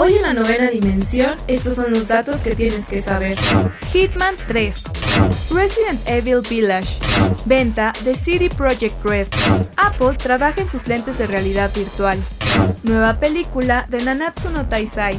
Hoy en la novena dimensión, estos son los datos que tienes que saber. Hitman 3. Resident Evil Village. Venta de CD Projekt Red. Apple trabaja en sus lentes de realidad virtual. Nueva película de Nanatsu no Taisai.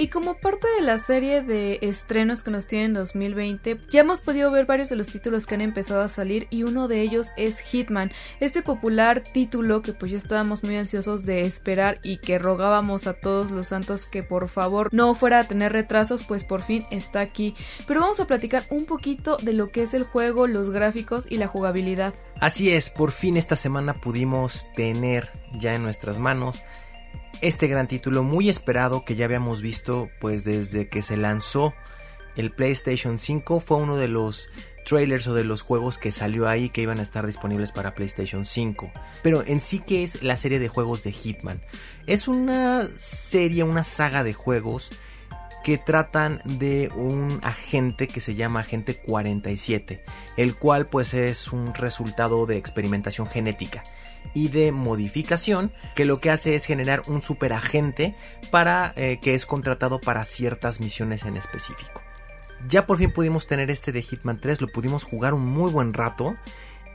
Y como parte de la serie de estrenos que nos tienen en 2020, ya hemos podido ver varios de los títulos que han empezado a salir y uno de ellos es Hitman, este popular título que pues ya estábamos muy ansiosos de esperar y que rogábamos a todos los santos que por favor no fuera a tener retrasos, pues por fin está aquí. Pero vamos a platicar un poquito de lo que es el juego, los gráficos y la jugabilidad. Así es, por fin esta semana pudimos tener ya en nuestras manos este gran título muy esperado que ya habíamos visto pues desde que se lanzó el PlayStation 5 fue uno de los trailers o de los juegos que salió ahí que iban a estar disponibles para PlayStation 5. Pero en sí que es la serie de juegos de Hitman. Es una serie, una saga de juegos que tratan de un agente que se llama Agente 47, el cual pues es un resultado de experimentación genética y de modificación que lo que hace es generar un superagente para eh, que es contratado para ciertas misiones en específico. Ya por fin pudimos tener este de Hitman 3, lo pudimos jugar un muy buen rato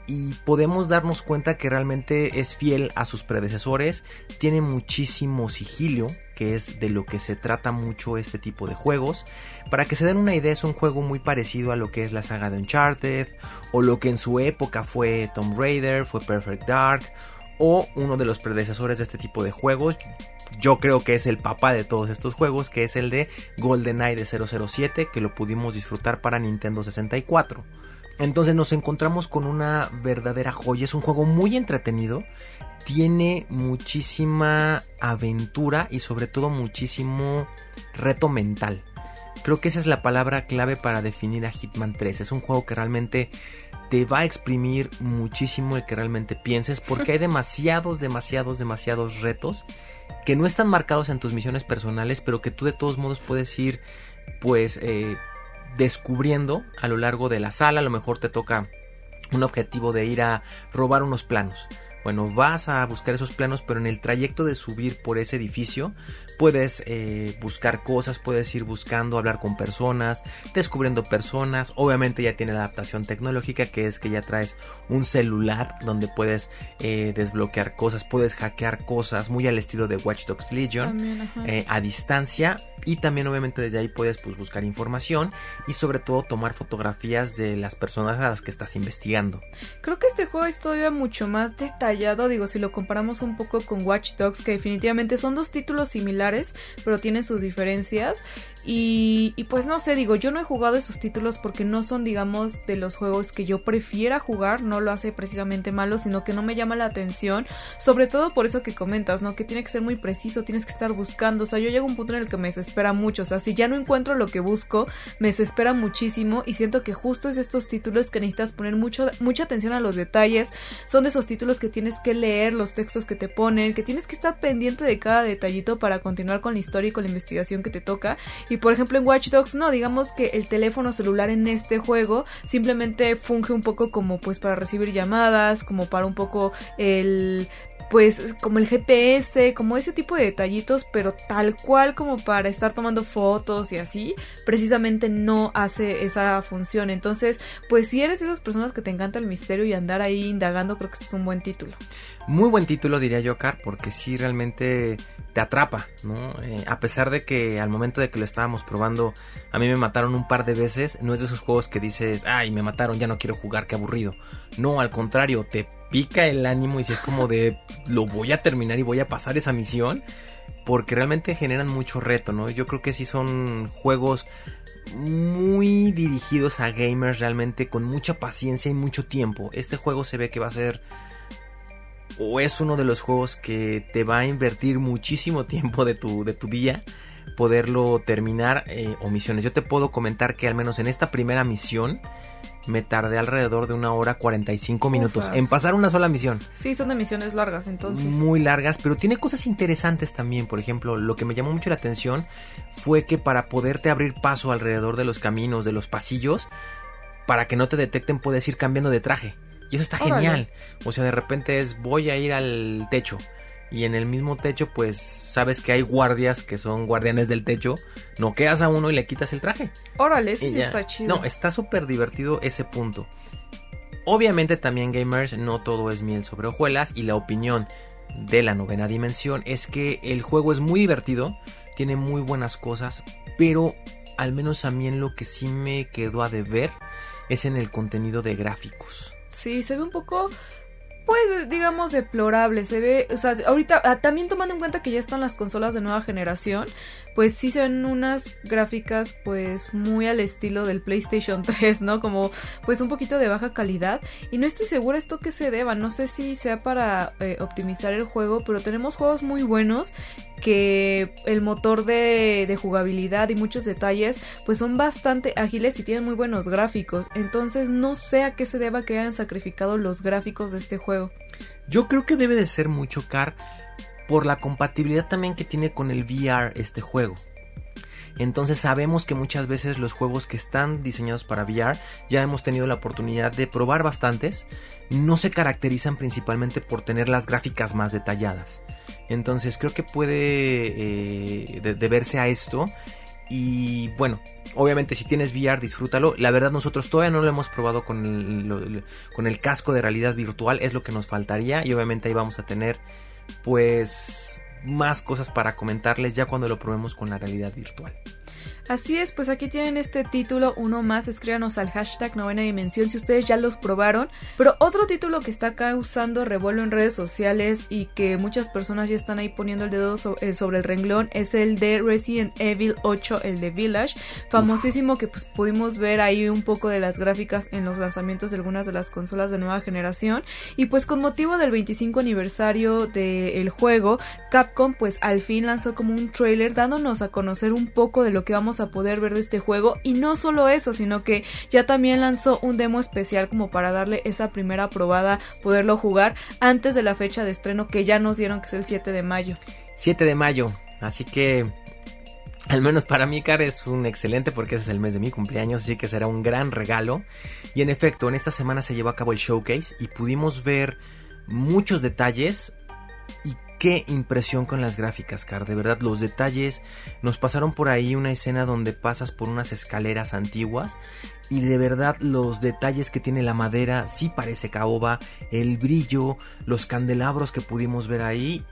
y podemos darnos cuenta que realmente es fiel a sus predecesores, tiene muchísimo sigilio, que es de lo que se trata mucho este tipo de juegos. Para que se den una idea, es un juego muy parecido a lo que es la saga de Uncharted, o lo que en su época fue Tomb Raider, fue Perfect Dark, o uno de los predecesores de este tipo de juegos. Yo creo que es el papá de todos estos juegos, que es el de GoldenEye de 007, que lo pudimos disfrutar para Nintendo 64. Entonces nos encontramos con una verdadera joya. Es un juego muy entretenido. Tiene muchísima aventura y sobre todo muchísimo reto mental. Creo que esa es la palabra clave para definir a Hitman 3. Es un juego que realmente te va a exprimir muchísimo el que realmente pienses porque hay demasiados, demasiados, demasiados retos que no están marcados en tus misiones personales, pero que tú de todos modos puedes ir pues eh, descubriendo a lo largo de la sala. A lo mejor te toca un objetivo de ir a robar unos planos. Bueno, vas a buscar esos planos, pero en el trayecto de subir por ese edificio puedes eh, buscar cosas, puedes ir buscando, hablar con personas, descubriendo personas. Obviamente ya tiene la adaptación tecnológica que es que ya traes un celular donde puedes eh, desbloquear cosas, puedes hackear cosas, muy al estilo de Watch Dogs Legion, eh, a distancia. Y también obviamente desde ahí puedes pues, buscar información y sobre todo tomar fotografías de las personas a las que estás investigando. Creo que este juego es todavía mucho más detallado, digo, si lo comparamos un poco con Watch Dogs, que definitivamente son dos títulos similares, pero tienen sus diferencias. Y, y, pues no sé, digo, yo no he jugado esos títulos porque no son, digamos, de los juegos que yo prefiera jugar, no lo hace precisamente malo, sino que no me llama la atención, sobre todo por eso que comentas, ¿no? Que tiene que ser muy preciso, tienes que estar buscando, o sea, yo llego a un punto en el que me desespera mucho, o sea, si ya no encuentro lo que busco, me desespera muchísimo y siento que justo es de estos títulos que necesitas poner mucho, mucha atención a los detalles, son de esos títulos que tienes que leer los textos que te ponen, que tienes que estar pendiente de cada detallito para continuar con la historia y con la investigación que te toca. Por ejemplo en Watch Dogs no, digamos que el teléfono celular en este juego simplemente funge un poco como pues para recibir llamadas, como para un poco el pues como el GPS, como ese tipo de detallitos, pero tal cual como para estar tomando fotos y así, precisamente no hace esa función. Entonces, pues si eres esas personas que te encanta el misterio y andar ahí indagando, creo que este es un buen título. Muy buen título diría yo, Car, porque sí realmente te atrapa, ¿no? Eh, a pesar de que al momento de que lo estábamos probando, a mí me mataron un par de veces, no es de esos juegos que dices, ay, me mataron, ya no quiero jugar, qué aburrido. No, al contrario, te pica el ánimo y si es como de, lo voy a terminar y voy a pasar esa misión, porque realmente generan mucho reto, ¿no? Yo creo que sí son juegos muy dirigidos a gamers realmente con mucha paciencia y mucho tiempo. Este juego se ve que va a ser o es uno de los juegos que te va a invertir muchísimo tiempo de tu, de tu día poderlo terminar eh, o misiones. Yo te puedo comentar que al menos en esta primera misión me tardé alrededor de una hora 45 minutos Ufas. en pasar una sola misión. Sí, son de misiones largas, entonces. Muy largas, pero tiene cosas interesantes también. Por ejemplo, lo que me llamó mucho la atención fue que para poderte abrir paso alrededor de los caminos, de los pasillos, para que no te detecten puedes ir cambiando de traje. Y eso está Órale. genial. O sea, de repente es voy a ir al techo. Y en el mismo techo, pues sabes que hay guardias que son guardianes del techo. Noqueas a uno y le quitas el traje. Órale, ese Y sí está chido. No, está súper divertido ese punto. Obviamente también gamers, no todo es miel sobre hojuelas y la opinión de la novena dimensión es que el juego es muy divertido, tiene muy buenas cosas, pero al menos a mí en lo que sí me quedó a deber es en el contenido de gráficos. Sí, se ve un poco, pues, digamos, deplorable. Se ve, o sea, ahorita, ah, también tomando en cuenta que ya están las consolas de nueva generación, pues sí ven unas gráficas, pues, muy al estilo del PlayStation 3, ¿no? Como, pues, un poquito de baja calidad. Y no estoy segura esto que se deba. No sé si sea para eh, optimizar el juego, pero tenemos juegos muy buenos que el motor de, de jugabilidad y muchos detalles pues son bastante ágiles y tienen muy buenos gráficos. Entonces no sé a qué se deba que hayan sacrificado los gráficos de este juego. Yo creo que debe de ser mucho car por la compatibilidad también que tiene con el VR este juego. Entonces sabemos que muchas veces los juegos que están diseñados para VR, ya hemos tenido la oportunidad de probar bastantes, no se caracterizan principalmente por tener las gráficas más detalladas. Entonces creo que puede eh, de- deberse a esto. Y bueno, obviamente si tienes VR, disfrútalo. La verdad nosotros todavía no lo hemos probado con el, con el casco de realidad virtual, es lo que nos faltaría. Y obviamente ahí vamos a tener pues más cosas para comentarles ya cuando lo probemos con la realidad virtual. Así es, pues aquí tienen este título, uno más, escríbanos al hashtag novena dimensión si ustedes ya los probaron. Pero otro título que está causando revuelo en redes sociales y que muchas personas ya están ahí poniendo el dedo eh, sobre el renglón es el de Resident Evil 8, el de Village, famosísimo que pues pudimos ver ahí un poco de las gráficas en los lanzamientos de algunas de las consolas de nueva generación. Y pues con motivo del 25 aniversario del juego, Capcom pues al fin lanzó como un trailer dándonos a conocer un poco de lo que vamos a poder ver de este juego y no solo eso, sino que ya también lanzó un demo especial como para darle esa primera probada, poderlo jugar antes de la fecha de estreno que ya nos dieron que es el 7 de mayo. 7 de mayo, así que al menos para mí, Car, es un excelente porque ese es el mes de mi cumpleaños, así que será un gran regalo. Y en efecto, en esta semana se llevó a cabo el showcase y pudimos ver muchos detalles qué impresión con las gráficas, Car. De verdad, los detalles. Nos pasaron por ahí una escena donde pasas por unas escaleras antiguas. Y de verdad, los detalles que tiene la madera sí parece caoba. El brillo, los candelabros que pudimos ver ahí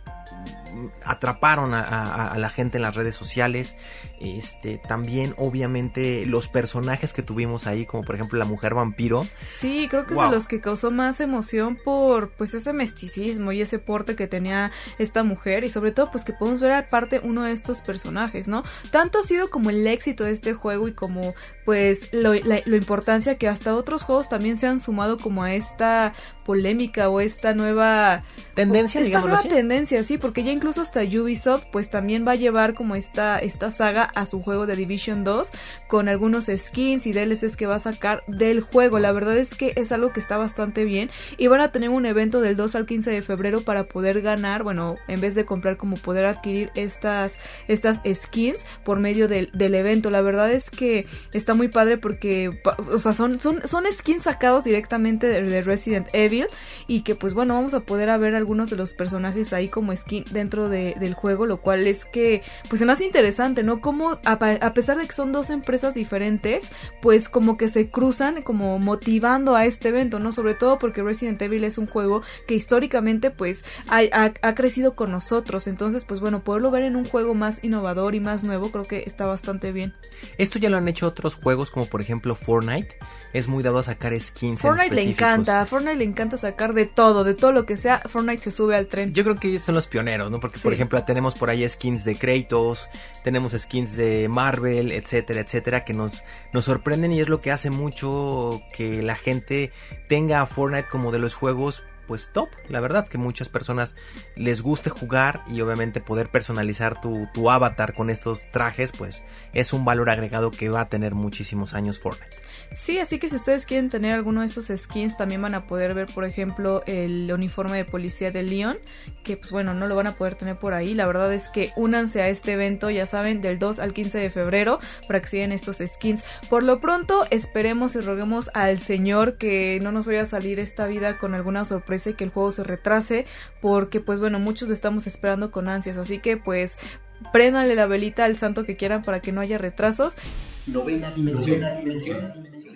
atraparon a, a- a la gente en las redes sociales. Este, también, obviamente, los personajes que tuvimos ahí, como por ejemplo la mujer vampiro. Sí, creo que es de los que causó más emoción por pues ese misticismo y ese porte que tenía esta mujer y sobre todo pues que podemos ver aparte uno de estos personajes, ¿no? Tanto ha sido como el éxito de este juego y como pues lo, la, lo importancia que hasta otros juegos también se han sumado como a esta polémica o esta nueva Tendencia, esta digámoslo nueva así. tendencia, sí, porque ya incluso hasta Ubisoft pues también va a llevar como esta, esta saga a su juego de Division 2 con algunos skins y DLCs que va a sacar del juego. La verdad es que es algo que está bastante bien y van a tener un evento del 2 al 15 de febrero para poder ganar, bueno, en vez de comprar como poder adquirir estas, estas skins por medio del, del evento. La verdad es que está muy padre porque, o sea, son, son, son skins sacados directamente de, de Resident Evil y que pues bueno, vamos a poder a ver algunos de los personajes ahí como skin dentro dentro de, del juego, lo cual es que, pues es más interesante, ¿no? Como a, a, pesar de que son dos empresas diferentes, pues como que se cruzan como motivando a este evento, ¿no? Sobre todo porque Resident Evil es un juego que históricamente pues ha, ha, ha crecido con nosotros, entonces pues bueno, poderlo ver en un juego más innovador y más nuevo creo que está bastante bien. Esto ya lo han hecho otros juegos como por ejemplo Fortnite, es muy dado a sacar skins. Fortnite le encanta, a Fortnite le encanta sacar de todo, de todo lo que sea, Fortnite se sube al tren. Yo creo que ellos son los pioneros, ¿no? Porque, sí. por ejemplo, tenemos por ahí skins de Kratos, tenemos skins de Marvel, etcétera, etcétera, que nos, nos sorprenden y es lo que hace mucho que la gente tenga a Fortnite como de los juegos pues top, la verdad, que muchas personas les guste jugar y obviamente poder personalizar tu, tu, avatar con estos trajes, pues es un valor agregado que va a tener muchísimos años Fortnite. Sí, así que si ustedes quieren tener alguno de estos skins, también van a poder ver, por ejemplo, el uniforme de policía de Leon, que pues bueno, no lo van a poder tener por ahí. La verdad es que únanse a este evento, ya saben, del 2 al 15 de febrero, para que sigan estos skins. Por lo pronto, esperemos y roguemos al Señor que no nos vaya a salir esta vida con alguna sorpresa y que el juego se retrase, porque pues bueno, muchos lo estamos esperando con ansias, así que pues préndanle la velita al santo que quieran para que no haya retrasos. Novena dimensión. Novena dimensión.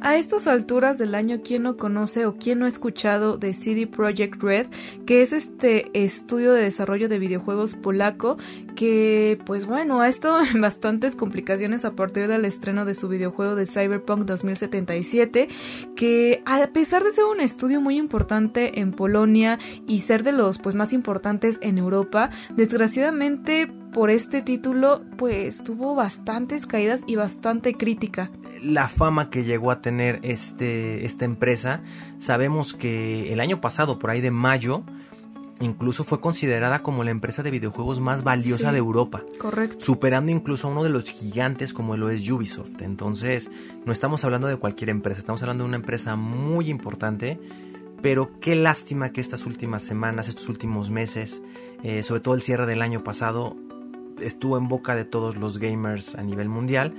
A estas alturas del año, ¿quién no conoce o quién no ha escuchado de CD Projekt Red, que es este estudio de desarrollo de videojuegos polaco que, pues bueno, ha estado en bastantes complicaciones a partir del estreno de su videojuego de Cyberpunk 2077, que a pesar de ser un estudio muy importante en Polonia y ser de los pues más importantes en Europa, desgraciadamente por este título pues tuvo bastantes caídas y bastante crítica. La fama que llegó a tener este, esta empresa, sabemos que el año pasado, por ahí de mayo, incluso fue considerada como la empresa de videojuegos más valiosa Sí, de Europa. Correcto. Superando incluso a uno de los gigantes como lo es Ubisoft. Entonces, no estamos hablando de cualquier empresa, estamos hablando de una empresa muy importante. Pero qué lástima que estas últimas semanas, estos últimos meses, eh, sobre todo el cierre del año pasado, estuvo en boca de todos los gamers a nivel mundial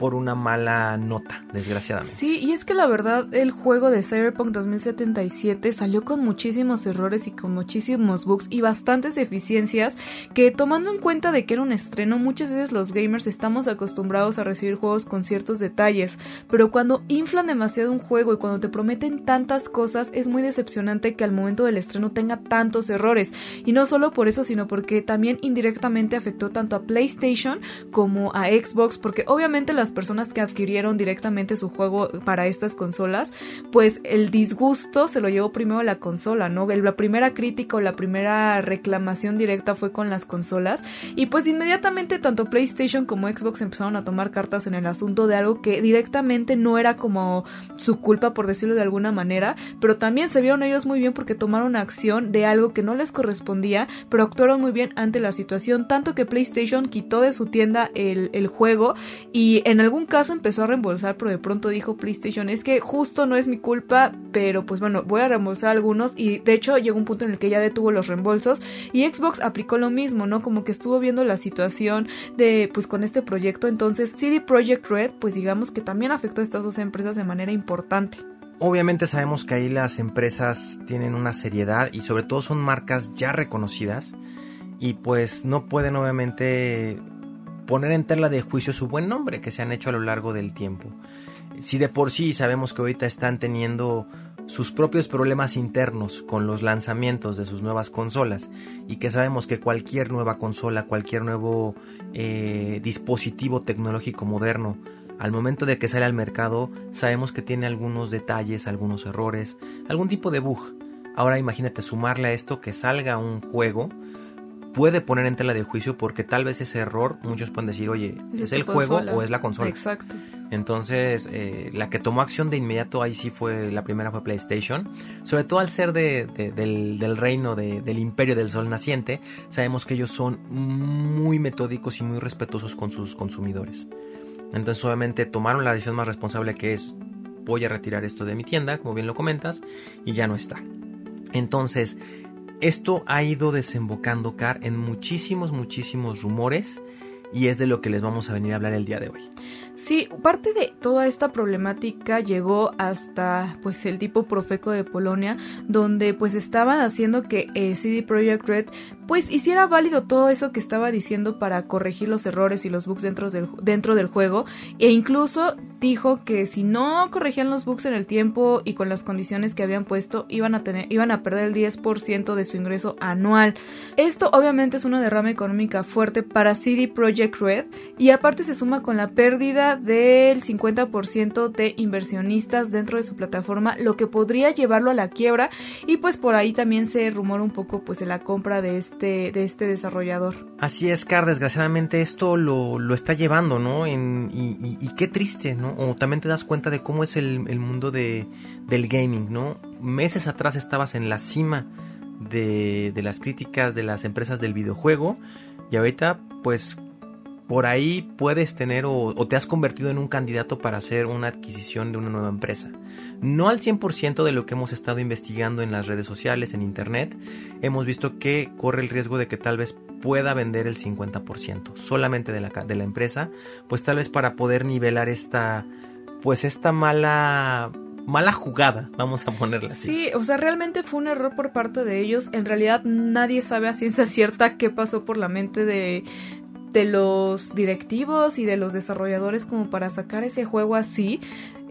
por una mala nota, desgraciadamente. Sí, y es que la verdad el juego de Cyberpunk 2077 salió con muchísimos errores y con muchísimos bugs y bastantes deficiencias que tomando en cuenta de que era un estreno, muchas veces los gamers estamos acostumbrados a recibir juegos con ciertos detalles, pero cuando inflan demasiado un juego y cuando te prometen tantas cosas es muy decepcionante que al momento del estreno tenga tantos errores. Y no solo por eso, sino porque también indirectamente afectó tanto a PlayStation como a Xbox, porque obviamente las personas que adquirieron directamente su juego para estas consolas, pues el disgusto se lo llevó primero la consola, ¿no? La primera crítica o la primera reclamación directa fue con las consolas. Y pues inmediatamente tanto PlayStation como Xbox empezaron a tomar cartas en el asunto de algo que directamente no era como su culpa por decirlo de alguna manera, pero también se vieron ellos muy bien porque tomaron acción de algo que no les correspondía, pero actuaron muy bien ante la situación, tanto que PlayStation quitó de su tienda el, el juego y en algún caso empezó a reembolsar, pero de pronto dijo PlayStation, es que justo no es mi culpa, pero pues bueno, voy a reembolsar algunos y de hecho llegó un punto en el que ya detuvo los reembolsos y Xbox aplicó lo mismo, ¿no? Como que estuvo viendo la situación de pues con este proyecto, entonces CD Projekt Red pues digamos que también afectó a estas dos empresas de manera importante. Obviamente sabemos que ahí las empresas tienen una seriedad y sobre todo son marcas ya reconocidas y pues no pueden obviamente poner en tela de juicio su buen nombre que se han hecho a lo largo del tiempo. Si de por sí sabemos que ahorita están teniendo sus propios problemas internos con los lanzamientos de sus nuevas consolas y que sabemos que cualquier nueva consola, cualquier nuevo eh, dispositivo tecnológico moderno, al momento de que sale al mercado, sabemos que tiene algunos detalles, algunos errores, algún tipo de bug. Ahora imagínate sumarle a esto que salga un juego puede poner en tela de juicio porque tal vez ese error muchos pueden decir, oye, ¿es, ¿Es el juego consola? o es la consola? Exacto. Entonces, eh, la que tomó acción de inmediato ahí sí fue, la primera fue PlayStation. Sobre todo al ser de, de- del, del reino de- del imperio del sol naciente, sabemos que ellos son muy metódicos y muy respetuosos con sus consumidores. Entonces, obviamente, tomaron la decisión más responsable que es, voy a retirar esto de mi tienda, como bien lo comentas, y ya no está. Entonces, esto ha ido desembocando, Car, en muchísimos, muchísimos rumores. Y es de lo que les vamos a venir a hablar el día de hoy. Sí, parte de toda esta problemática llegó hasta pues el tipo Profeco de Polonia, donde pues estaban haciendo que eh, CD Projekt Red pues hiciera válido todo eso que estaba diciendo para corregir los errores y los bugs dentro del, dentro del juego e incluso dijo que si no corregían los bugs en el tiempo y con las condiciones que habían puesto iban a tener iban a perder el 10% de su ingreso anual. Esto obviamente es una derrama económica fuerte para CD Projekt Red y aparte se suma con la pérdida del 50% de inversionistas dentro de su plataforma, lo que podría llevarlo a la quiebra y pues por ahí también se rumora un poco pues de la compra de este de este desarrollador. Así es, Car, desgraciadamente esto lo, lo está llevando, ¿no? Y qué triste, ¿no? O también te das cuenta de cómo es el, el mundo de, del gaming, ¿no? Meses atrás estabas en la cima de, de, las críticas de las empresas del videojuego y ahorita pues por ahí puedes tener o, te has convertido en un candidato para hacer una adquisición de una nueva empresa. No al 100% de lo que hemos estado investigando en las redes sociales, en internet, hemos visto que corre el riesgo de que tal vez pueda vender el 50% solamente de la, de la empresa, pues tal vez para poder nivelar esta, pues esta mala mala jugada, vamos a ponerla así. Sí, o sea, realmente fue un error por parte de ellos. En realidad nadie sabe a ciencia cierta qué pasó por la mente de, de los directivos y de los desarrolladores como para sacar ese juego así.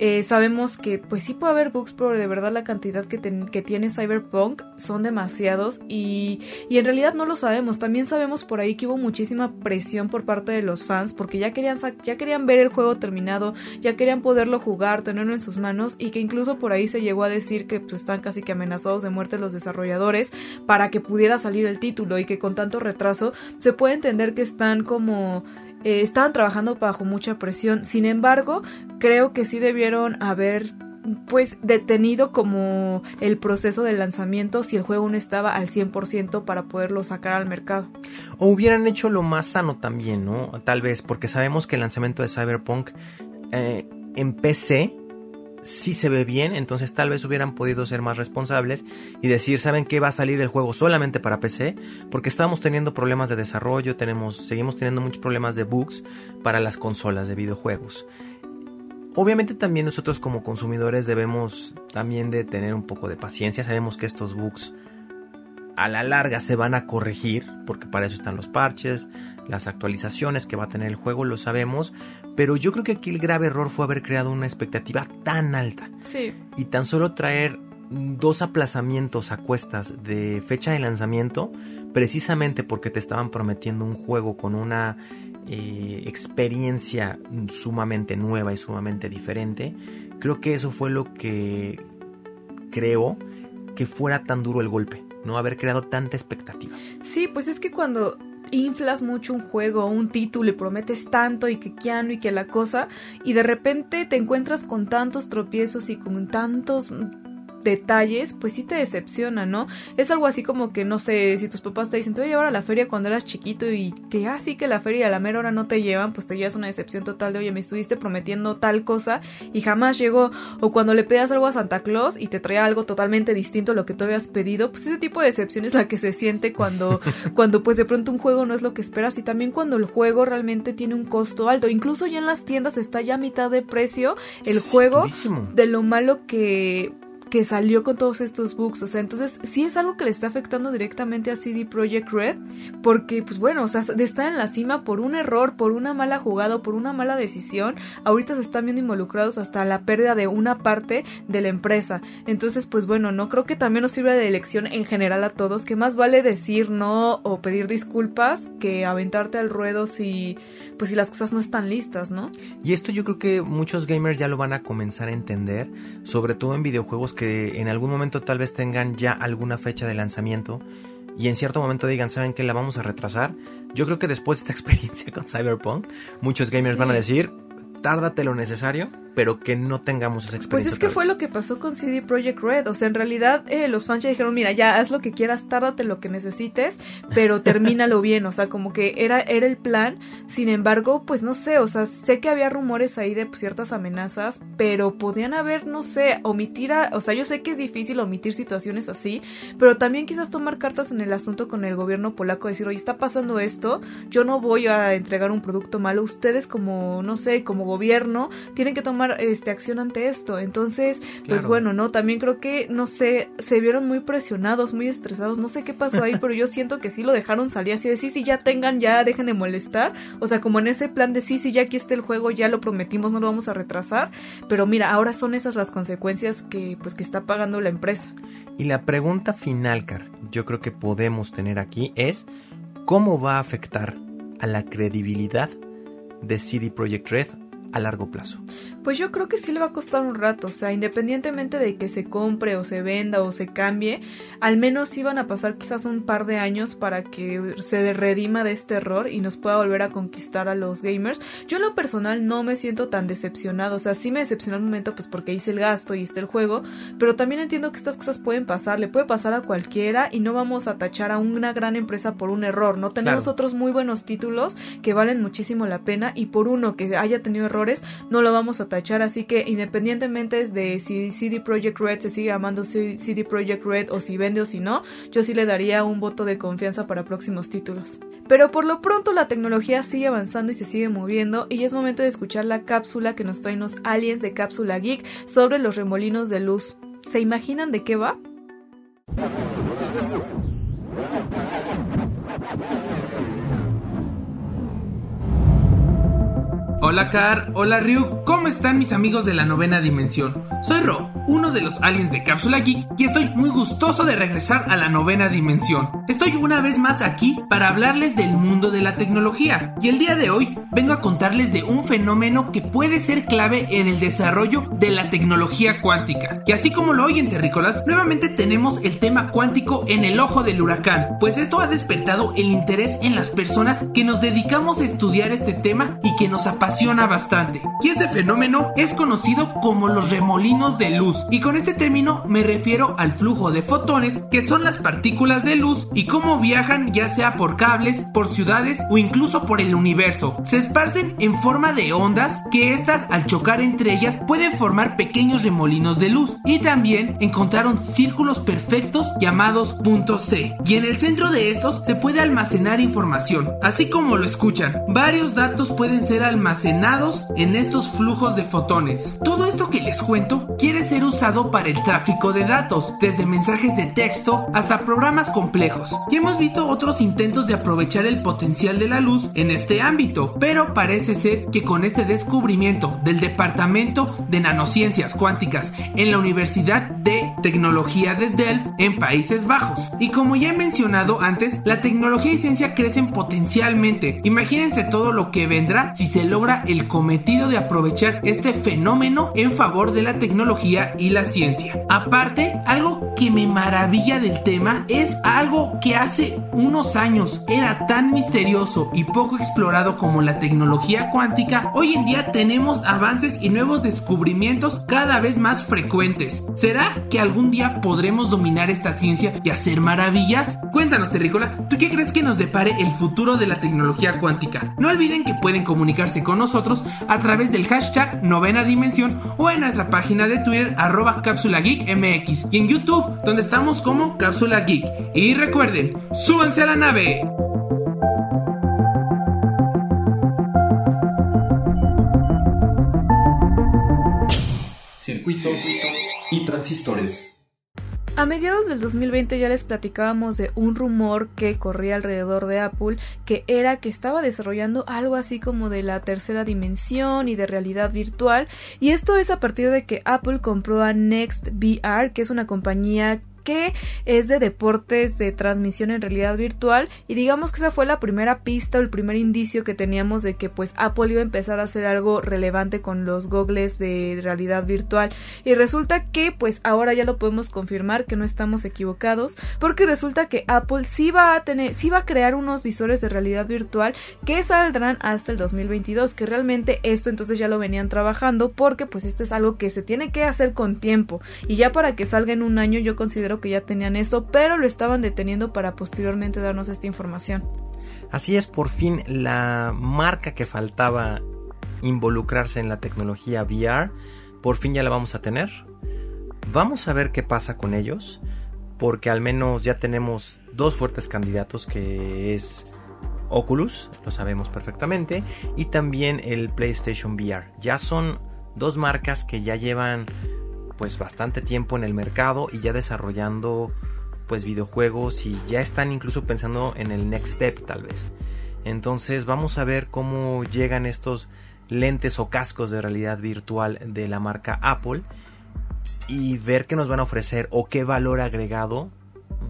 Eh, sabemos que pues sí puede haber bugs, pero de verdad la cantidad que, tiene Cyberpunk son demasiados y, y, en realidad no lo sabemos. También sabemos por ahí que hubo muchísima presión por parte de los fans porque ya querían, ya querían ver el juego terminado, ya querían poderlo jugar, tenerlo en sus manos y que incluso por ahí se llegó a decir que pues, están casi que amenazados de muerte los desarrolladores para que pudiera salir el título y que con tanto retraso se puede entender que están como eh, estaban trabajando bajo mucha presión. Sin embargo, creo que sí debieron haber pues detenido como el proceso de lanzamiento si el juego no estaba al 100% para poderlo sacar al mercado. O hubieran hecho lo más sano también, ¿no? Tal vez porque sabemos que el lanzamiento de Cyberpunk eh, en PC sí se ve bien, entonces tal vez hubieran podido ser más responsables y decir, ¿saben qué? Va a salir el juego solamente para PC, porque estamos teniendo problemas de desarrollo, tenemos, seguimos teniendo muchos problemas de bugs para las consolas de videojuegos. Obviamente también nosotros como consumidores debemos también de tener un poco de paciencia, sabemos que estos bugs a la larga se van a corregir, porque para eso están los parches, las actualizaciones que va a tener el juego, lo sabemos, pero yo creo que aquí el grave error fue haber creado una expectativa tan alta. Sí. Y tan solo traer dos aplazamientos a cuestas de fecha de lanzamiento, precisamente porque te estaban prometiendo un juego con una eh, experiencia sumamente nueva y sumamente diferente. Creo que eso fue lo que creo que fuera tan duro el golpe no haber creado tanta expectativa. Sí, pues es que cuando inflas mucho un juego o un título y prometes tanto y que quiano y que la cosa y de repente te encuentras con tantos tropiezos y con tantos detalles, pues sí te decepciona, ¿no? Es algo así como que, no sé, si tus papás te dicen, te voy a llevar a la feria cuando eras chiquito y que así ah, que la feria a la mera hora no te llevan, pues te llevas una decepción total de, oye, me estuviste prometiendo tal cosa y jamás llegó. O cuando le pedas algo a Santa Claus y te trae algo totalmente distinto a lo que tú habías pedido, pues ese tipo de decepción es la que se siente cuando, cuando pues de pronto un juego no es lo que esperas y también cuando el juego realmente tiene un costo alto. Incluso ya en las tiendas está ya a mitad de precio el juego de lo malo que que salió con todos estos bugs. O sea, entonces sí es algo que le está afectando directamente a CD Projekt Red. Porque, pues bueno, o sea, de estar en la cima por un error, por una mala jugada por una mala decisión, ahorita se están viendo involucrados hasta la pérdida de una parte de la empresa. Entonces, pues bueno, no creo que también nos sirva de lección en general a todos. Que más vale decir no o pedir disculpas que aventarte al ruedo si, pues si las cosas no están listas, ¿no? Y esto yo creo que muchos gamers ya lo van a comenzar a entender, sobre todo en videojuegos que en algún momento tal vez tengan ya alguna fecha de lanzamiento y en cierto momento digan, ¿saben que la vamos a retrasar? Yo creo que después de esta experiencia con Cyberpunk, muchos gamers sí. van a decir, tárdate lo necesario, pero que no tengamos esa Pues experiencia. es que fue lo que pasó con CD Projekt Red. O sea, en realidad eh, los fans ya dijeron, mira, ya haz lo que quieras, tárdate lo que necesites, pero termínalo bien. O sea, como que era, era el plan. Sin embargo, pues no sé, o sea, sé que había rumores ahí de pues, ciertas amenazas, pero podían haber, no sé, omitir a... O sea, yo sé que es difícil omitir situaciones así, pero también quizás tomar cartas en el asunto con el gobierno polaco, decir, oye, está pasando esto, yo no voy a entregar un producto malo, ustedes como, no sé, como gobierno, tienen que tomar este acción ante esto. Entonces, pues bueno, ¿no? También creo que, no sé, se vieron muy presionados, muy estresados, no sé qué pasó ahí, pero yo siento que sí lo dejaron salir así de sí, sí, ya tengan, ya dejen de molestar. O sea, como en ese plan de sí, sí, ya aquí está el juego, ya lo prometimos, no lo vamos a retrasar. Pero mira, ahora son esas las consecuencias que, pues, que está pagando la empresa. Y la pregunta final, Car, yo creo que podemos tener aquí es cómo va a afectar a la credibilidad de CD Projekt Red a largo plazo. Pues yo creo que sí le va a costar un rato, o sea, independientemente de que se compre o se venda o se cambie, al menos sí van a pasar quizás un par de años para que se redima de este error y nos pueda volver a conquistar a los gamers. Yo en lo personal no me siento tan decepcionado, o sea, sí me decepcionó el momento pues porque hice el gasto y está el juego, pero también entiendo que estas cosas pueden pasar, le puede pasar a cualquiera y no vamos a tachar a una gran empresa por un error, no tenemos Claro. otros muy buenos títulos que valen muchísimo la pena y por uno que haya tenido errores no lo vamos a tachar, así que independientemente de si CD Projekt Red se sigue llamando CD Projekt Red o si vende o si no, yo sí le daría un voto de confianza para próximos títulos. Pero por lo pronto la tecnología sigue avanzando y se sigue moviendo y es momento de escuchar la cápsula que nos traen los aliens de Cápsula Geek sobre los remolinos de luz. ¿Se imaginan de qué va? Hola Car, hola Ryu, ¿cómo están mis amigos de la novena dimensión? Soy Ro, uno de los aliens de Cápsula Geek y estoy muy gustoso de regresar a la novena dimensión. Estoy una vez más aquí para hablarles del mundo de la tecnología y el día de hoy vengo a contarles de un fenómeno que puede ser clave en el desarrollo de la tecnología cuántica. Y así como lo oyen terrícolas, nuevamente tenemos el tema cuántico en el ojo del huracán, pues esto ha despertado el interés en las personas que nos dedicamos a estudiar este tema y que nos apasiona bastante. Y ese fenómeno es conocido como los remolinos de luz. Y con este término me refiero al flujo de fotones, que son las partículas de luz y cómo viajan ya sea por cables, por ciudades o incluso por el universo. Se esparcen en forma de ondas que estas al chocar entre ellas pueden formar pequeños remolinos de luz. Y también encontraron círculos perfectos llamados puntos C. Y en el centro de estos se puede almacenar información, así como lo escuchan. Varios datos pueden ser almacenados en estos flujos de fotones. Todo esto que les cuento quiere ser usado para el tráfico de datos, desde mensajes de texto hasta programas complejos. Y hemos visto otros intentos de aprovechar el potencial de la luz en este ámbito, pero parece ser que con este descubrimiento del Departamento de Nanociencias Cuánticas en la Universidad de Tecnología de Delft en Países Bajos. Y como ya he mencionado antes, la tecnología y ciencia crecen potencialmente. Imagínense todo lo que vendrá si se el cometido de aprovechar este fenómeno en favor de la tecnología y la ciencia. Aparte, algo que me maravilla del tema es algo que hace unos años era tan misterioso y poco explorado como la tecnología cuántica. Hoy en día tenemos avances y nuevos descubrimientos cada vez más frecuentes. ¿Será que algún día podremos dominar esta ciencia y hacer maravillas? Cuéntanos, Terrícola, ¿tú qué crees que nos depare el futuro de la tecnología cuántica? No olviden que pueden comunicarse con nosotros a través del hashtag novena dimensión o en nuestra página de Twitter arroba cápsula geek mx y en YouTube donde estamos como cápsula geek. Y recuerden, súbanse a la nave. Circuitos y transistores. A mediados del 2020 ya les platicábamos de un rumor que corría alrededor de Apple, que era que estaba desarrollando algo así como de la tercera dimensión y de realidad virtual, y esto es a partir de que Apple compró a Next VR, que es una compañía que es de deportes de transmisión en realidad virtual. Y digamos que esa fue la primera pista o el primer indicio que teníamos de que pues Apple iba a empezar a hacer algo relevante con los gogles de realidad virtual. Y resulta que pues ahora ya lo podemos confirmar que no estamos equivocados porque resulta que Apple sí va a tener sí va a crear unos visores de realidad virtual que saldrán hasta el 2022 que realmente esto entonces ya lo venían trabajando porque pues esto es algo que se tiene que hacer con tiempo. Y ya para que salga en un año yo considero que ya tenían eso pero lo estaban deteniendo para posteriormente darnos esta información Así es, por fin la marca que faltaba involucrarse en la tecnología VR, por fin ya la vamos a tener. Vamos a ver qué pasa con ellos, porque al menos ya tenemos dos fuertes candidatos que es Oculus, lo sabemos perfectamente, y también el PlayStation VR. Ya son dos marcas que ya llevan pues bastante tiempo en el mercado y ya desarrollando pues videojuegos y ya están incluso pensando en el next step tal vez. Entonces vamos a ver cómo llegan estos lentes o cascos de realidad virtual de la marca Apple y ver qué nos van a ofrecer o qué valor agregado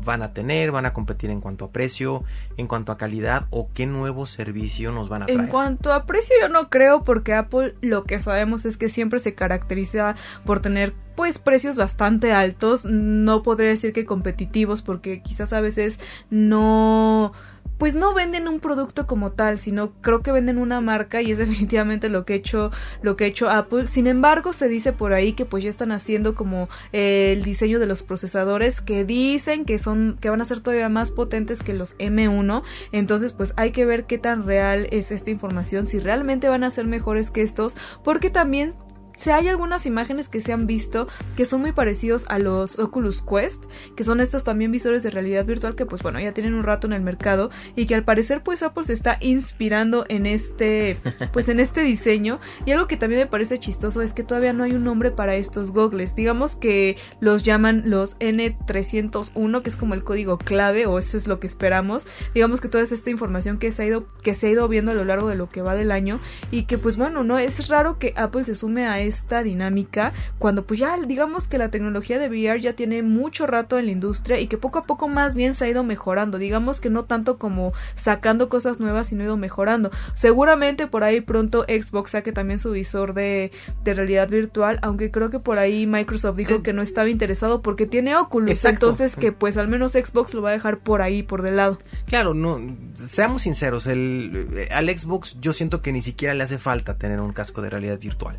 van a tener, van a competir en cuanto a precio, en cuanto a calidad o qué nuevo servicio nos van a traer. En cuanto a precio yo no creo porque Apple lo que sabemos es que siempre se caracteriza por tener pues precios bastante altos, no podría decir que competitivos porque quizás a veces no pues no venden un producto como tal, sino creo que venden una marca y es definitivamente lo que ha hecho lo que ha hecho Apple. Sin embargo, se dice por ahí que pues ya están haciendo como eh, el diseño de los procesadores que dicen que son que van a ser todavía más potentes que los M1. Entonces, pues hay que ver qué tan real es esta información, si realmente van a ser mejores que estos, porque también si hay algunas imágenes que se han visto que son muy parecidos a los Oculus Quest, que son estos también visores de realidad virtual que pues bueno, ya tienen un rato en el mercado y que al parecer pues Apple se está inspirando en este pues en este diseño y algo que también me parece chistoso es que todavía no hay un nombre para estos gogles. Digamos que los llaman los N301, que es como el código clave o eso es lo que esperamos. Digamos que toda esta información que se ha ido que se ha ido viendo a lo largo de lo que va del año y que pues bueno, no es raro que Apple se sume a esta dinámica cuando pues ya digamos que la tecnología de VR ya tiene mucho rato en la industria y que poco a poco más bien se ha ido mejorando, digamos que no tanto como sacando cosas nuevas sino ido mejorando. Seguramente por ahí pronto Xbox saque también su visor de, de realidad virtual, aunque creo que por ahí Microsoft dijo Eh, que no estaba interesado porque tiene Oculus, Exacto. entonces que pues al menos Xbox lo va a dejar por ahí, por de lado. Claro, no, seamos sinceros, el, eh, al Xbox yo siento que ni siquiera le hace falta tener un casco de realidad virtual,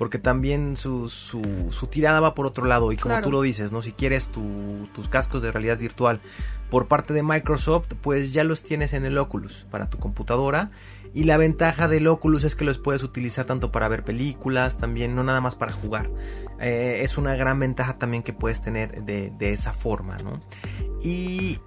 porque también su, su, su tirada va por otro lado y como Claro. tú lo dices, ¿no? Si quieres tu- tus cascos de realidad virtual por parte de Microsoft, pues ya los tienes en el Oculus para tu computadora y la ventaja del Oculus es que los puedes utilizar tanto para ver películas, también no nada más para jugar. Eh, es una gran ventaja también que puedes tener de, de esa forma, ¿no? Y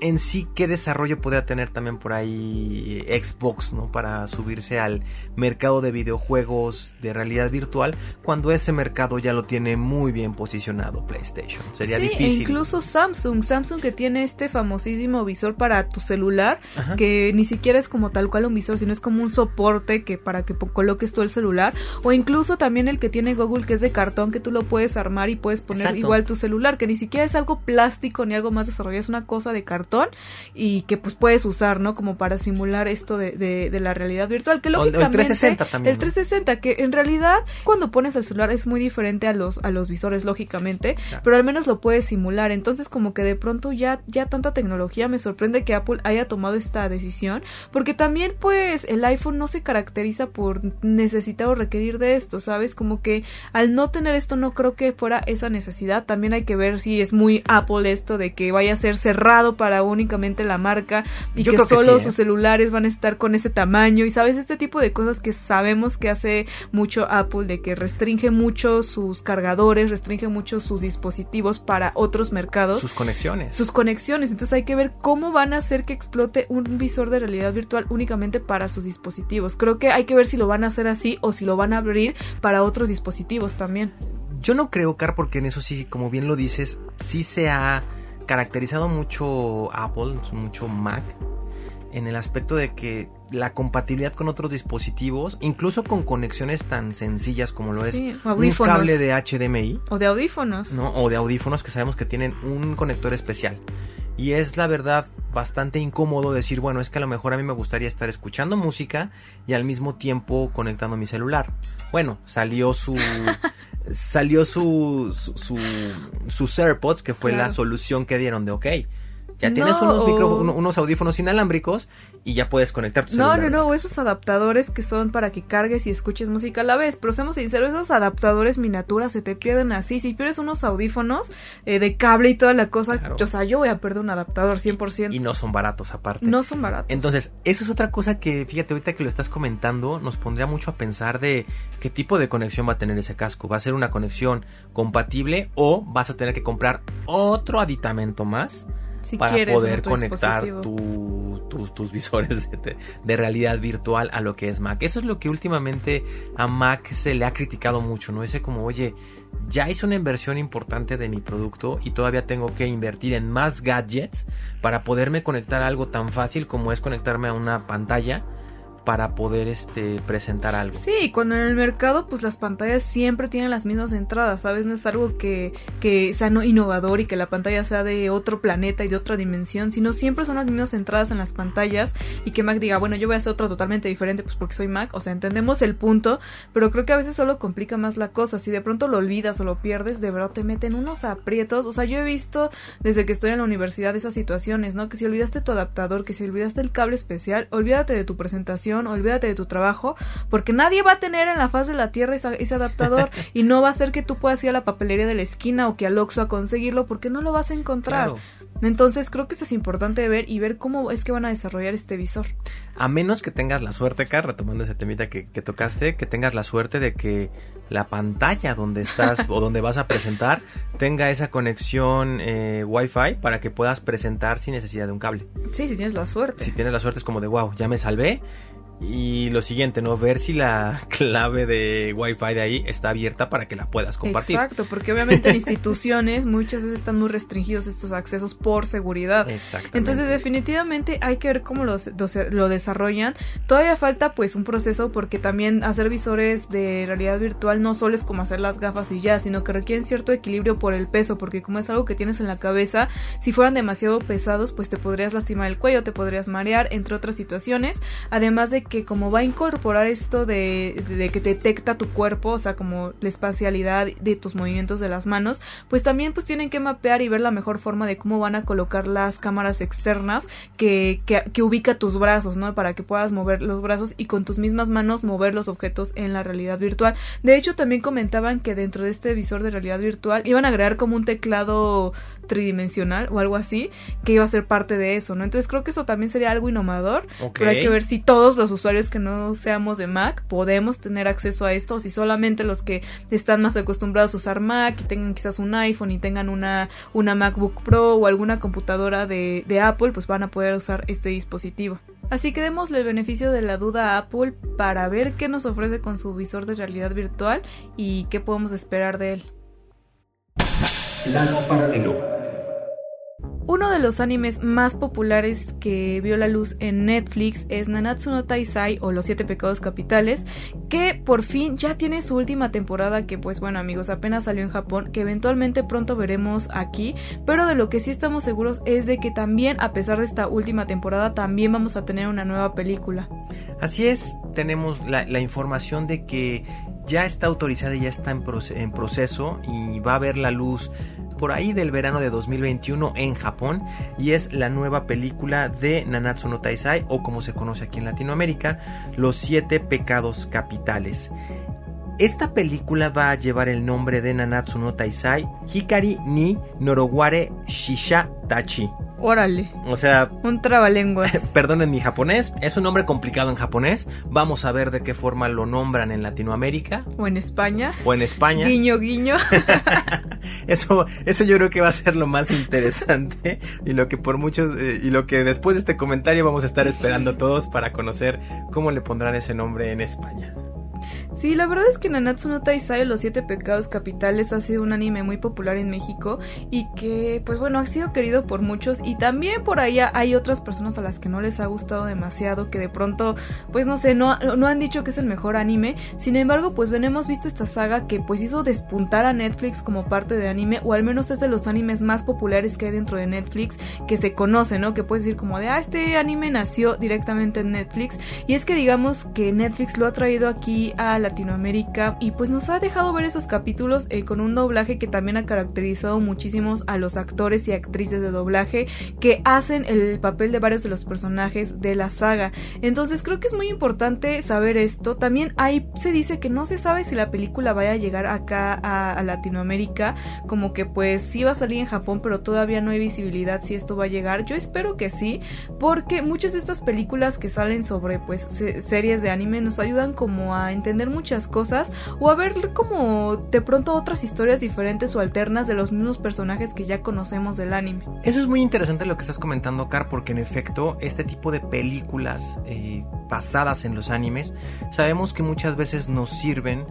en sí qué desarrollo podría tener también por ahí Xbox, ¿no? Para subirse al mercado de videojuegos de realidad virtual cuando ese mercado ya lo tiene muy bien posicionado PlayStation. Sería sí, difícil. e incluso Samsung, Samsung que tiene este famosísimo visor para tu celular, Ajá. que ni siquiera es como tal cual un visor, sino es como un soporte que para que coloques tú el celular, o incluso también el que tiene Google que es de cartón que tú lo puedes armar y puedes poner Exacto. igual tu celular, que ni siquiera es algo plástico ni algo más desarrollado, es una cosa de cartón y que pues puedes usar, ¿no? Como para simular esto de, de- de la realidad virtual, que O el lógicamente 360 también, el ¿no? 360 que en realidad cuando pones el celular es muy diferente a los a los visores lógicamente, Claro. pero al menos lo puedes simular. Entonces como que de pronto ya ya tanta tecnología me sorprende que Apple haya tomado esta decisión, porque también pues el iPhone no se caracteriza por necesitar o requerir de esto, ¿sabes? Como que al no tener esto no creo que fuera esa necesidad. También hay que ver si es muy Apple esto de que vaya a ser cerrado para únicamente la marca y Yo que creo que solo sí, ¿eh? sus celulares van a estar con ese tamaño y sabes este tipo de cosas que sabemos que hace mucho Apple de que restringe mucho sus cargadores, restringe mucho sus dispositivos para otros mercados. Sus conexiones. sus conexiones, entonces hay que ver cómo van a hacer que explote un visor de realidad virtual únicamente para sus dispositivos. Creo que hay que ver si lo van a hacer así o si lo van a abrir para otros dispositivos también. Yo no creo, Car, porque en eso sí, como bien lo dices, sí se ha caracterizado mucho Apple, mucho Mac, en el aspecto de que la compatibilidad con otros dispositivos, incluso con conexiones tan sencillas como lo Sí, es un cable de HDMI, O de audífonos. ¿no? O de audífonos que sabemos que tienen un conector especial. Y es la verdad bastante incómodo decir, bueno, es que a lo mejor a mí me gustaría estar escuchando música y al mismo tiempo conectando mi celular. Bueno, salió su salió su su, su- sus AirPods que fue Claro. la solución que dieron de ok. Ya tienes No, unos, unos audífonos inalámbricos y ya puedes conectar tu No, no, no, esos adaptadores que son para que cargues y escuches música a la vez. Pero seamos sinceros, esos adaptadores miniaturas se te pierden así. Si pierdes unos audífonos eh, de cable y toda la cosa, Claro. o sea, yo voy a perder un adaptador 100%. Y no son baratos aparte. no son baratos. Entonces, eso es otra cosa que, fíjate, ahorita que lo estás comentando, nos pondría mucho a pensar de qué tipo de conexión va a tener ese casco. ¿Va a ser una conexión compatible o vas a tener que comprar otro aditamento más si para quieres, poder conectar tu- tus- visores de, de- de realidad virtual a lo que es Mac? Eso es lo que últimamente a Mac se le ha criticado mucho, ¿no? Ese como, oye, ya hice una inversión importante de mi producto y todavía tengo que invertir en más gadgets para poderme conectar a algo tan fácil como es conectarme a una pantalla para poder este presentar algo. Sí, cuando en el mercado pues las pantallas siempre tienen las mismas entradas, ¿sabes? No es algo que, que sea no innovador y que la pantalla sea de otro planeta y de otra dimensión, sino siempre son las mismas entradas en las pantallas y que Mac diga, bueno, yo voy a hacer otra totalmente diferente pues porque soy Mac, o sea, entendemos el punto, pero creo que a veces solo complica más la cosa, si de pronto lo olvidas o lo pierdes, de verdad te meten unos aprietos, o sea, yo he visto desde que estoy en la universidad esas situaciones, ¿no? Que si olvidaste tu adaptador, que si olvidaste el cable especial, olvídate de tu presentación, olvídate de tu trabajo, porque nadie va a tener en la faz de la tierra ese adaptador y no va a ser que tú puedas ir a la papelería de la esquina o que al Oxxo a conseguirlo porque no lo vas a encontrar. Claro. Entonces creo que eso es importante ver y ver cómo es que van a desarrollar este visor. A menos que tengas la suerte, Car, retomando ese temita que, que tocaste, que tengas la suerte de que la pantalla donde estás o donde vas a presentar tenga esa conexión eh, Wi-Fi para que puedas presentar sin necesidad de un cable. Sí, si tienes la suerte. Si tienes la suerte es como de wow, ya me salvé. Y lo siguiente, ¿no? Ver si la clave de Wi-Fi de ahí está abierta para que la puedas compartir. Exacto, porque obviamente en instituciones muchas veces están muy restringidos estos accesos por seguridad. Exactamente. Entonces definitivamente hay que ver cómo los- los- lo desarrollan. Todavía falta pues un proceso porque también hacer visores de realidad virtual no solo es como hacer las gafas y ya, sino que requieren cierto equilibrio por el peso, porque como es algo que tienes en la cabeza, si fueran demasiado pesados pues te podrías lastimar el cuello, te podrías marear, entre otras situaciones. Además de que como va a incorporar esto de, de que detecta tu cuerpo, o sea, como la espacialidad de tus movimientos de las manos, pues también pues tienen que mapear y ver la mejor forma de cómo van a colocar las cámaras externas que, que, que ubica tus brazos, ¿no? Para que puedas mover los brazos y con tus mismas manos mover los objetos en la realidad virtual. De hecho, también comentaban que dentro de este visor de realidad virtual iban a agregar como un teclado tridimensional o algo así que iba a ser parte de eso, ¿no? Entonces creo que eso también sería algo innovador, pero hay que ver si todos los usuarios que no seamos de Mac podemos tener acceso a esto o si solamente los que están más acostumbrados a usar Mac y tengan quizás un iPhone y tengan una, una MacBook Pro o alguna computadora de, de Apple, pues van a poder usar este dispositivo. Así que démosle el beneficio de la duda a Apple para ver qué nos ofrece con su visor de realidad virtual y qué podemos esperar de él. Plano paralelo. Uno de los animes más populares que vio la luz en Netflix es Nanatsu no Taisai o Los Siete Pecados Capitales, que por fin ya tiene su última temporada que pues bueno amigos apenas salió en Japón, que eventualmente pronto veremos aquí, pero de lo que sí estamos seguros es de que también a pesar de esta última temporada también vamos a tener una nueva película. Así es, tenemos la, la información de que ya está autorizada y ya está en, proce- en proceso y va a ver la luz por ahí del verano de 2021 en Japón y es la nueva película de Nanatsu no Taisai o como se conoce aquí en Latinoamérica, Los Siete Pecados Capitales. Esta película va a llevar el nombre de Nanatsu no Taisai Hikari ni Noroware Shisha Tachi. Órale, O sea, un trabalenguas. Perdonen mi japonés, es un nombre complicado en japonés. Vamos a ver de qué forma lo nombran en Latinoamérica o en España. o en España. Guiño, guiño. Eso, eso yo creo que va a ser lo más interesante y lo que por muchos eh, y lo que después de este comentario vamos a estar esperando todos para conocer cómo le pondrán ese nombre en España. Sí, la verdad es que Nanatsu no Taizai, Los Siete Pecados Capitales, ha sido un anime muy popular en México y que, pues bueno, ha sido querido por muchos y también por allá hay otras personas a las que no les ha gustado demasiado, que de pronto, pues no sé, no, no han dicho que es el mejor anime. Sin embargo, pues bueno, hemos visto esta saga que pues hizo despuntar a Netflix como parte de anime, o al menos es de los animes más populares que hay dentro de Netflix, que se conoce, ¿no? Que puedes decir como de, ah, este anime nació directamente en Netflix. Y es que digamos que Netflix lo ha traído aquí a Latinoamérica y pues nos ha dejado ver esos capítulos eh, con un doblaje que también ha caracterizado muchísimos a los actores y actrices de doblaje que hacen el papel de varios de los personajes de la saga. Entonces creo que es muy importante saber esto. También ahí se dice que no se sabe si la película vaya a llegar acá a, Latinoamérica, como que pues sí va a salir en Japón, pero todavía no hay visibilidad si esto va a llegar. Yo espero que sí, porque muchas de estas películas que salen sobre pues series de anime nos ayudan como a entender muchas cosas o a ver como de pronto otras historias diferentes o alternas de los mismos personajes que ya conocemos del anime. Eso es muy interesante lo que estás comentando, Car, porque en efecto este tipo de películas eh, basadas en los animes sabemos que muchas veces nos sirven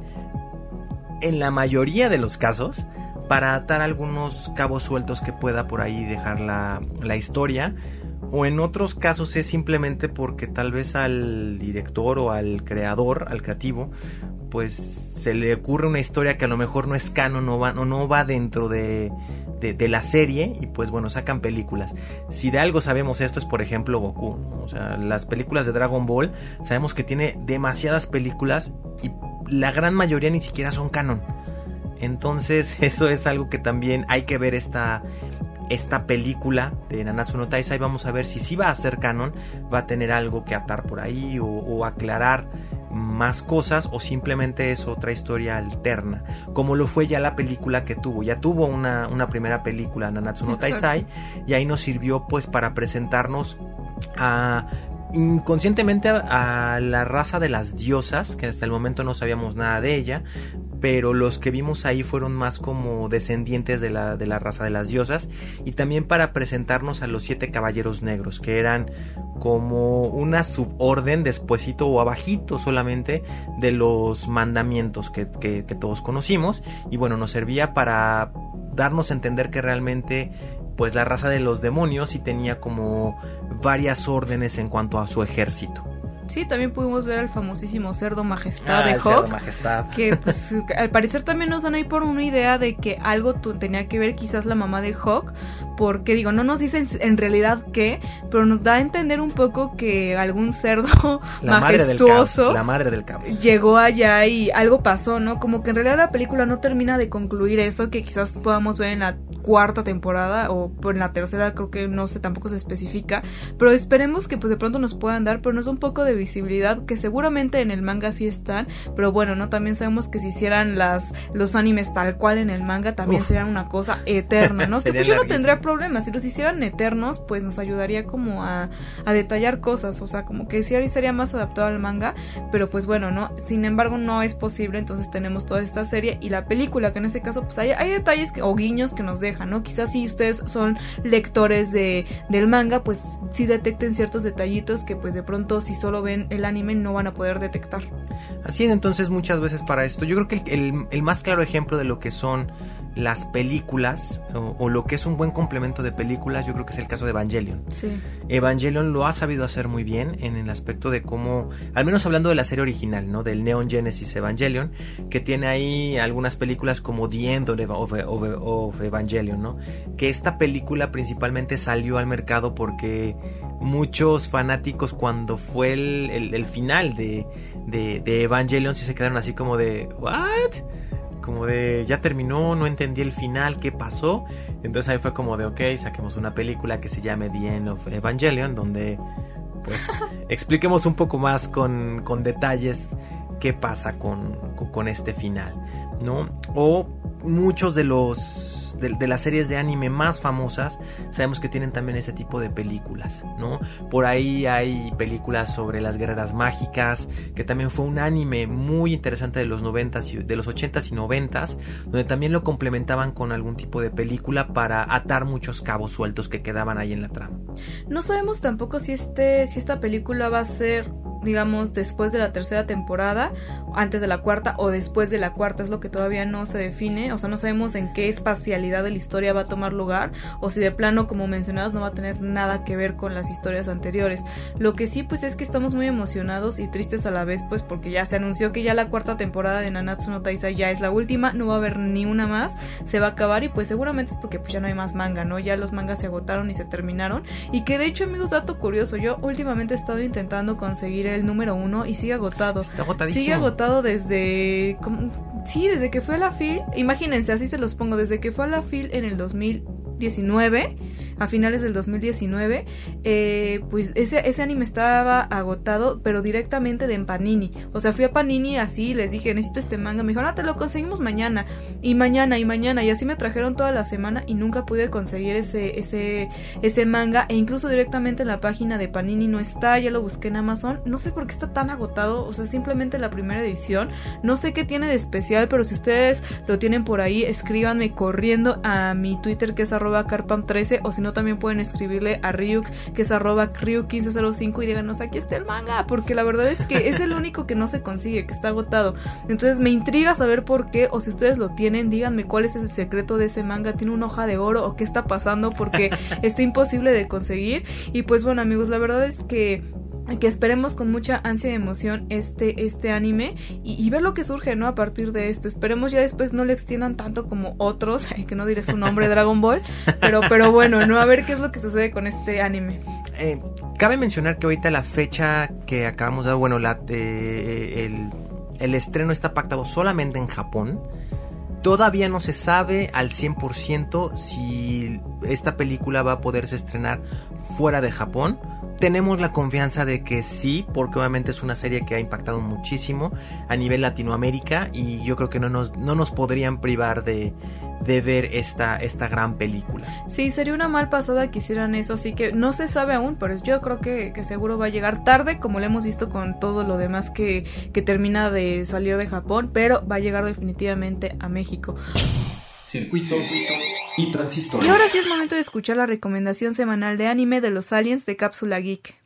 en la mayoría de los casos para atar algunos cabos sueltos que pueda por ahí dejar la, la historia o en otros casos es simplemente porque tal vez al director o al creador, al creativo, pues se le ocurre una historia que a lo mejor no es canon no va, no va dentro de, de, la serie y pues bueno, sacan películas. Si de algo sabemos esto es por ejemplo Goku, o sea, las películas de Dragon Ball, sabemos que tiene demasiadas películas y la gran mayoría ni siquiera son canon. Entonces eso es algo que también hay que ver esta, esta película de Nanatsu no Taisai. Vamos a ver si sí va a ser canon, va a tener algo que atar por ahí o, aclarar más cosas o simplemente es otra historia alterna, como lo fue ya la película que tuvo. Ya tuvo una, una primera película, Nanatsu no Taisai, y ahí nos sirvió pues para presentarnos a inconscientemente a, la raza de las diosas, que hasta el momento no sabíamos nada de ella, pero los que vimos ahí fueron más como descendientes de la, de la raza de las diosas, y también para presentarnos a los siete caballeros negros, que eran como una suborden despuesito o abajito solamente de los mandamientos que, que todos conocimos, y bueno, nos servía para darnos a entender que realmente pues la raza de los demonios y tenía como varias órdenes en cuanto a su ejército. Sí, también pudimos ver al famosísimo cerdo majestad ah, de Hawk. majestad. Que pues, al parecer también nos dan ahí por una idea de que algo tenía que ver quizás la mamá de Hawk. Porque digo, no nos dicen en realidad qué, pero nos da a entender un poco que algún cerdo majestuoso la madre del caos. llegó allá y algo pasó, ¿no? Como que en realidad la película no termina de concluir eso que quizás podamos ver en la cuarta temporada o en la tercera creo que no sé tampoco se especifica pero esperemos que pues de pronto nos puedan dar pero no es un poco de visibilidad que seguramente en el manga sí están, pero bueno, no también sabemos que si hicieran las los animes tal cual en el manga también serían una cosa eterna, ¿no? que pues yo no tendría problemas, si los hicieran eternos, pues nos ayudaría como a, a detallar cosas, o sea, como que sí sería más adaptado al manga, pero pues bueno, ¿no? Sin embargo, no es posible, entonces tenemos toda esta serie y la película, que en ese caso pues hay, hay detalles que, o guiños que nos dejan, ¿no? Quizás si ustedes son lectores de, del manga, pues sí detecten ciertos detallitos que pues de pronto si solo ven el anime no van a poder detectar. Así es, entonces muchas veces para esto, yo creo que el, el, más claro ejemplo de lo que son las películas o, lo que es un buen complemento de películas, yo creo que es el caso de Evangelion. Sí. Evangelion lo ha sabido hacer muy bien en el aspecto de cómo, al menos hablando de la serie original, ¿no? Del Neon Genesis Evangelion, que tiene ahí algunas películas como The End of, of Evangelion, ¿no? Que esta película principalmente salió al mercado porque muchos fanáticos cuando fue el, final de, de, Evangelion sí se quedaron así como de ¿What? Como de ya terminó, no entendí el final, ¿qué pasó? Entonces ahí fue como de ok, saquemos una película que se llame The End of Evangelion, donde pues expliquemos un poco más con, con detalles qué pasa con, con este final, ¿no? O muchos de los de, las series de anime más famosas, sabemos que tienen también ese tipo de películas, ¿no? Por ahí hay películas sobre las guerreras mágicas, que también fue un anime muy interesante de los 90 de los 80s y 90s, donde también lo complementaban con algún tipo de película para atar muchos cabos sueltos que quedaban ahí en la trama. No sabemos tampoco si este si esta película va a ser digamos, después de la tercera temporada, antes de la cuarta o después de la cuarta, es lo que todavía no se define, o sea, no sabemos en qué espacialidad de la historia va a tomar lugar o si de plano, como mencionados, no va a tener nada que ver con las historias anteriores. Lo que sí, pues es que estamos muy emocionados y tristes a la vez, pues porque ya se anunció que ya la cuarta temporada de Nanatsu no Taizai ya es la última, no va a haber ni una más, se va a acabar y pues seguramente es porque pues ya no hay más manga, ¿no? Ya los mangas se agotaron y se terminaron y que de hecho, amigos, dato curioso, yo últimamente he estado intentando conseguir el número uno y sigue agotado. Está agotadísimo. Sigue agotado desde... como- sí, desde que fue a la FIL. Imagínense, así se los pongo. Desde que fue a la FIL en el 2019, a finales del 2019, eh, pues ese, ese anime estaba agotado, pero directamente de Panini. O sea, fui a Panini así, les dije, necesito este manga. Me dijeron, ah, te lo conseguimos mañana. Y mañana, y mañana. Y así me trajeron toda la semana y nunca pude conseguir ese, ese, ese manga. E incluso directamente en la página de Panini no está. Ya lo busqué en Amazon. No sé por qué está tan agotado. O sea, simplemente la primera edición. No sé qué tiene de especial, pero si ustedes lo tienen por ahí, escríbanme corriendo a mi Twitter que es arroba carpam13 o no también pueden escribirle a Ryuk que es arroba Ryuk1505 y díganos aquí está el manga porque la verdad es que es el único que no se consigue, que está agotado. Entonces me intriga saber por qué o si ustedes lo tienen, díganme cuál es el secreto de ese manga, tiene una hoja de oro o qué está pasando porque está imposible de conseguir. Y pues bueno amigos, la verdad es que que esperemos con mucha ansia y emoción este, este anime y, ver lo que surge, ¿no? A partir de esto. Esperemos ya después no le extiendan tanto como otros, que no diré su nombre, Dragon Ball, pero, pero bueno, ¿no? A ver qué es lo que sucede con este anime. Eh, cabe mencionar que ahorita la fecha que acabamos de dar, bueno, la, eh, el, el estreno está pactado solamente en Japón. Todavía no se sabe al 100% si esta película va a poderse estrenar fuera de Japón. Tenemos la confianza de que sí, porque obviamente es una serie que ha impactado muchísimo a nivel Latinoamérica y yo creo que no nos, no nos podrían privar de, de ver esta, esta gran película. Sí, sería una mal pasada que hicieran eso, así que no se sabe aún, pero yo creo que, que seguro va a llegar tarde, como lo hemos visto con todo lo demás que, que termina de salir de Japón, pero va a llegar definitivamente a México. Circuito y transistores. Y ahora sí es momento de escuchar la recomendación semanal de anime de los aliens de Cápsula Geek.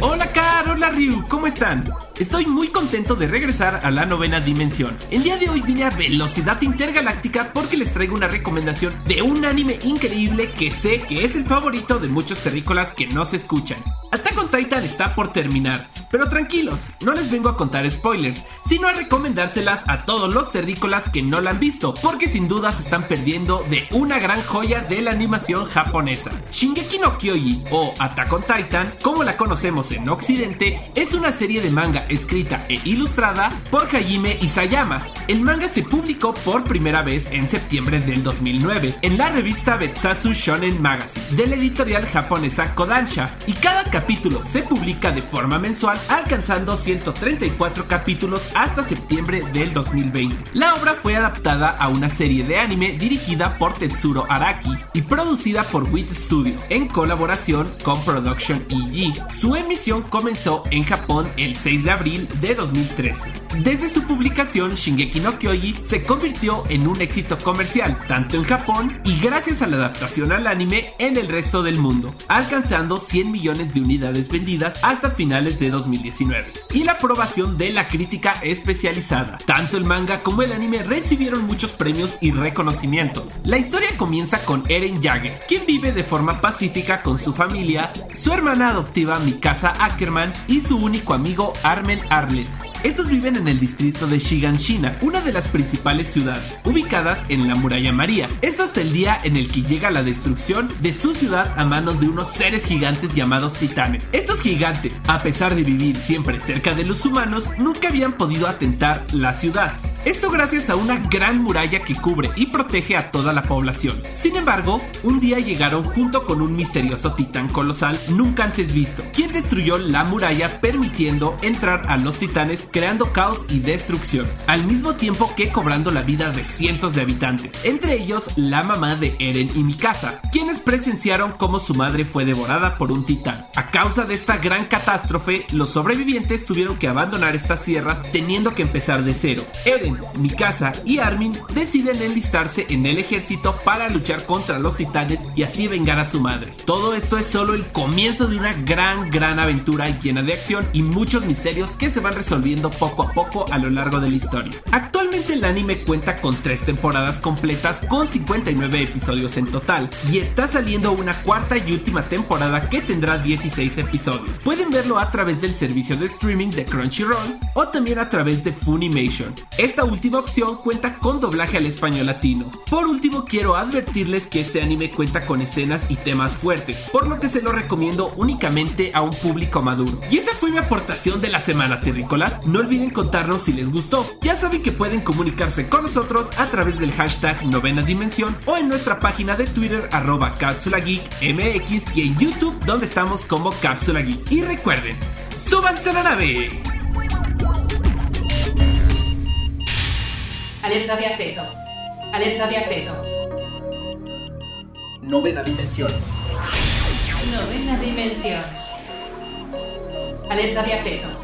Hola Car, hola Ryu, ¿cómo están? Estoy muy contento de regresar a la novena dimensión. El día de hoy vine a Velocidad Intergaláctica porque les traigo una recomendación de un anime increíble que sé que es el favorito de muchos terrícolas que no se escuchan. Attack on Titan está por terminar, pero tranquilos, no les vengo a contar spoilers, sino a recomendárselas a todos los terrícolas que no la han visto, porque sin duda se están perdiendo de una gran joya de la animación japonesa. Shingeki no Kyoji o Attack on Titan, como la conocemos en Occidente, es una serie de manga escrita e ilustrada por Hajime Isayama. El manga se publicó por primera vez en septiembre del 2009 en la revista Betsasu Shonen Magazine de la editorial japonesa Kodansha y cada capítulo se publica de forma mensual alcanzando 134 capítulos hasta septiembre del 2020. La obra fue adaptada a una serie de anime dirigida por Tetsuro Araki y producida por WIT Studio en colaboración con Production EG. Su emisión comenzó en Japón el 6 de abril de 2013. Desde su publicación, Shingeki no Kyoji se convirtió en un éxito comercial, tanto en Japón y gracias a la adaptación al anime en el resto del mundo, alcanzando 100 millones de unidades vendidas hasta finales de 2019. Y la aprobación de la crítica especializada. Tanto el manga como el anime recibieron muchos premios y reconocimientos. La historia comienza con Eren Jagger, quien vive de forma pacífica con su familia, su hermana adoptiva Mikasa Ackerman y su único amigo Armen Arlet. Estos viven en el distrito de Shiganshina, una de las principales ciudades, ubicadas en la muralla María. Esto hasta el día en el que llega la destrucción de su ciudad a manos de unos seres gigantes llamados titanes. Estos gigantes, a pesar de vivir siempre cerca de los humanos, nunca habían podido atentar la ciudad. Esto gracias a una gran muralla que cubre y protege a toda la población. Sin embargo, un día llegaron junto con un misterioso titán colosal nunca antes visto, quien destruyó la muralla permitiendo entrar a los titanes creando caos y destrucción, al mismo tiempo que cobrando la vida de cientos de habitantes, entre ellos la mamá de Eren y Mikasa, quienes presenciaron cómo su madre fue devorada por un titán. A causa de esta gran catástrofe, los sobrevivientes tuvieron que abandonar estas tierras teniendo que empezar de cero. Eren Mikasa y Armin deciden enlistarse en el ejército para luchar contra los titanes y así vengar a su madre. Todo esto es solo el comienzo de una gran, gran aventura llena de acción y muchos misterios que se van resolviendo poco a poco a lo largo de la historia. Actualmente el anime cuenta con tres temporadas completas con 59 episodios en total y está saliendo una cuarta y última temporada que tendrá 16 episodios. Pueden verlo a través del servicio de streaming de Crunchyroll o también a través de Funimation. Esta última opción cuenta con doblaje al español latino. Por último quiero advertirles que este anime cuenta con escenas y temas fuertes, por lo que se lo recomiendo únicamente a un público maduro. Y esa fue mi aportación de la semana, terrícolas. No olviden contarnos si les gustó. Ya saben que pueden comunicarse con nosotros a través del hashtag novena dimensión o en nuestra página de Twitter arroba Cápsula Geek MX y en YouTube donde estamos como Cápsula Geek. Y recuerden, ¡súbanse a la nave! Alerta de acceso. Alerta de acceso. Novena dimensión. Novena dimensión. Alerta de acceso.